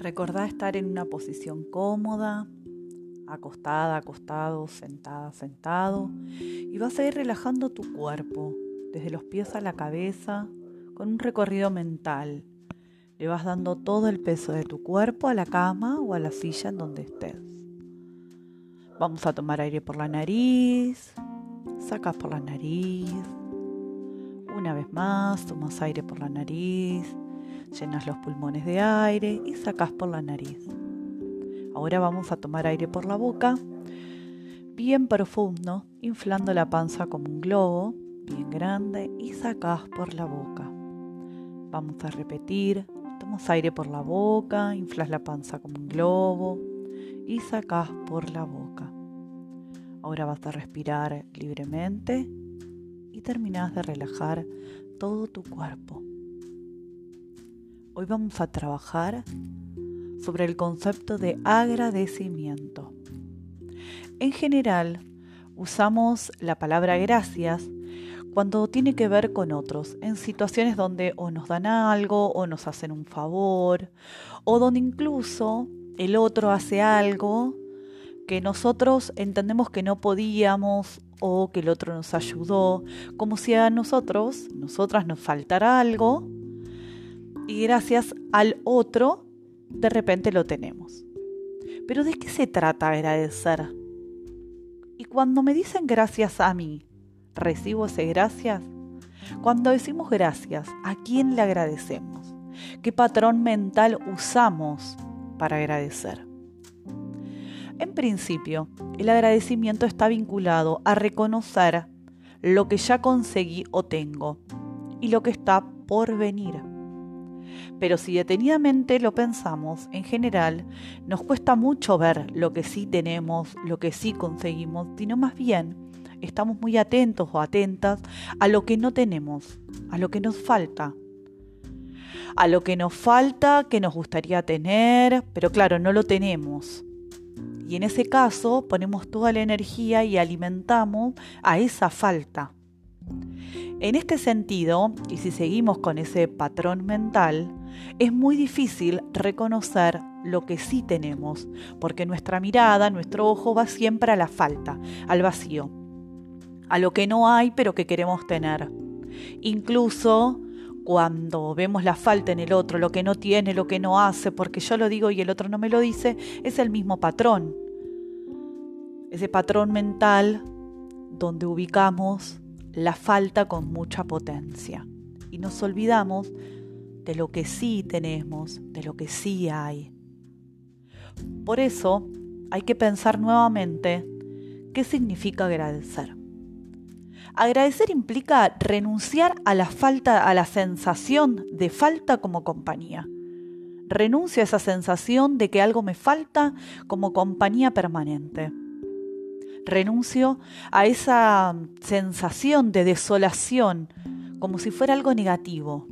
Recordá estar en una posición cómoda, acostada, acostado, sentada, sentado. Y vas a ir relajando tu cuerpo, desde los pies a la cabeza, con un recorrido mental. Le vas dando todo el peso de tu cuerpo a la cama o a la silla en donde estés. Vamos a tomar aire por la nariz. Sacas por la nariz. Una vez más, tomas aire por la nariz llenas los pulmones de aire y sacas por la nariz. Ahora vamos a tomar aire por la boca, bien profundo, inflando la panza como un globo, bien grande, y sacas por la boca. Vamos a repetir, tomas aire por la boca, inflas la panza como un globo y sacas por la boca. Ahora vas a respirar libremente y terminas de relajar todo tu cuerpo. Hoy vamos a trabajar sobre el concepto de agradecimiento. En general, usamos la palabra gracias cuando tiene que ver con otros, en situaciones donde o nos dan algo o nos hacen un favor, o donde incluso el otro hace algo que nosotros entendemos que no podíamos o que el otro nos ayudó, como si a nosotros, nosotras nos faltara algo y gracias al otro de repente lo tenemos. Pero ¿de qué se trata agradecer? Y cuando me dicen gracias a mí, ¿recibo ese gracias? Cuando decimos gracias, ¿a quién le agradecemos? ¿Qué patrón mental usamos para agradecer? En principio, el agradecimiento está vinculado a reconocer lo que ya conseguí o tengo y lo que está por venir. Pero si detenidamente lo pensamos, en general, nos cuesta mucho ver lo que sí tenemos, lo que sí conseguimos, sino más bien estamos muy atentos o atentas a lo que no tenemos, a lo que nos falta. A lo que nos falta, que nos gustaría tener, pero claro, no lo tenemos. Y en ese caso ponemos toda la energía y alimentamos a esa falta. En este sentido, y si seguimos con ese patrón mental, es muy difícil reconocer lo que sí tenemos, porque nuestra mirada, nuestro ojo va siempre a la falta, al vacío, a lo que no hay pero que queremos tener. Incluso cuando vemos la falta en el otro, lo que no tiene, lo que no hace, porque yo lo digo y el otro no me lo dice, es el mismo patrón. Ese patrón mental donde ubicamos la falta con mucha potencia. Y nos olvidamos de lo que sí tenemos, de lo que sí hay. Por eso hay que pensar nuevamente qué significa agradecer. Agradecer implica renunciar a la falta, a la sensación de falta como compañía. Renuncio a esa sensación de que algo me falta como compañía permanente renuncio a esa sensación de desolación como si fuera algo negativo.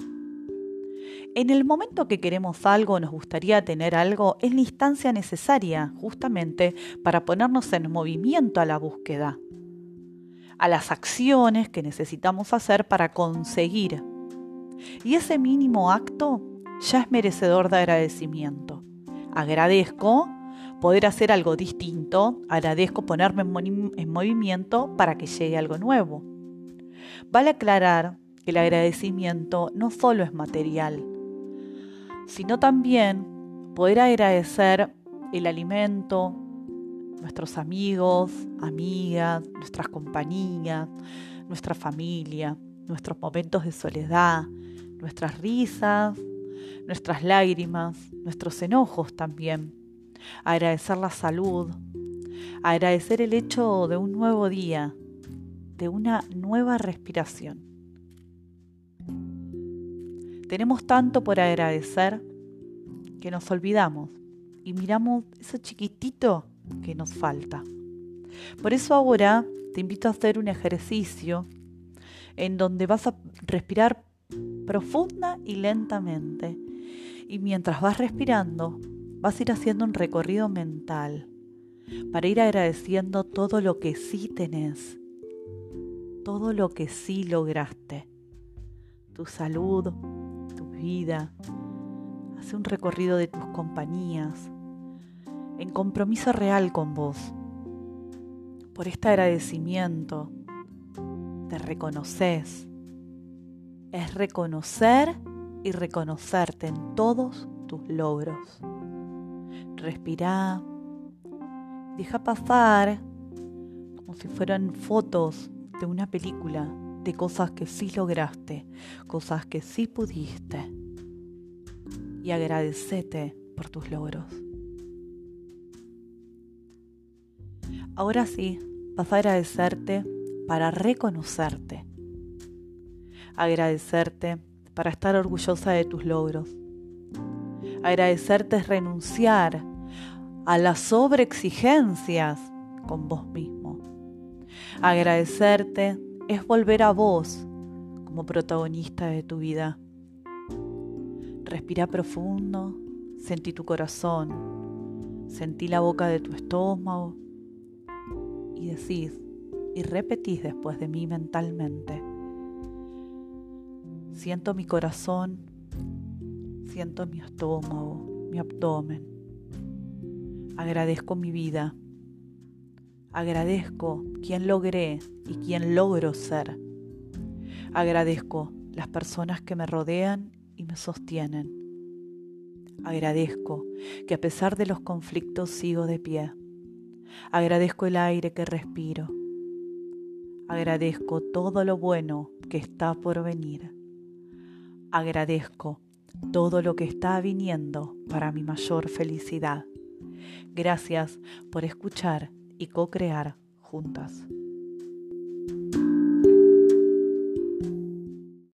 En el momento que queremos algo, nos gustaría tener algo, es la instancia necesaria justamente para ponernos en movimiento a la búsqueda, a las acciones que necesitamos hacer para conseguir. Y ese mínimo acto ya es merecedor de agradecimiento. Agradezco poder hacer algo distinto, agradezco ponerme en, movimiento para que llegue algo nuevo. Vale aclarar que el agradecimiento no solo es material, sino también poder agradecer el alimento, nuestros amigos, amigas, nuestras compañías, nuestra familia, nuestros momentos de soledad, nuestras risas, nuestras lágrimas, nuestros enojos también agradecer la salud, agradecer el hecho de un nuevo día, de una nueva respiración. Tenemos tanto por agradecer que nos olvidamos y miramos eso chiquitito que nos falta. Por eso ahora te invito a hacer un ejercicio en donde vas a respirar profunda y lentamente. Y mientras vas respirando, vas a ir haciendo un recorrido mental para ir agradeciendo todo lo que sí tenés, todo lo que sí lograste, tu salud, tu vida. Hace un recorrido de tus compañías, en compromiso real con vos. Por este agradecimiento te reconoces. Es reconocer y reconocerte en todos tus logros. Respira, deja pasar como si fueran fotos de una película de cosas que sí lograste, cosas que sí pudiste. Y agradecete por tus logros. Ahora sí, vas a agradecerte para reconocerte. Agradecerte para estar orgullosa de tus logros. Agradecerte es renunciar a las sobreexigencias con vos mismo. Agradecerte es volver a vos como protagonista de tu vida. Respira profundo, sentí tu corazón, sentí la boca de tu estómago y decís y repetís después de mí mentalmente. Siento mi corazón, siento mi estómago, mi abdomen. Agradezco mi vida. Agradezco quien logré y quien logro ser. Agradezco las personas que me rodean y me sostienen. Agradezco que a pesar de los conflictos sigo de pie. Agradezco el aire que respiro. Agradezco todo lo bueno que está por venir. Agradezco todo lo que está viniendo para mi mayor felicidad. Gracias por escuchar y co-crear juntas.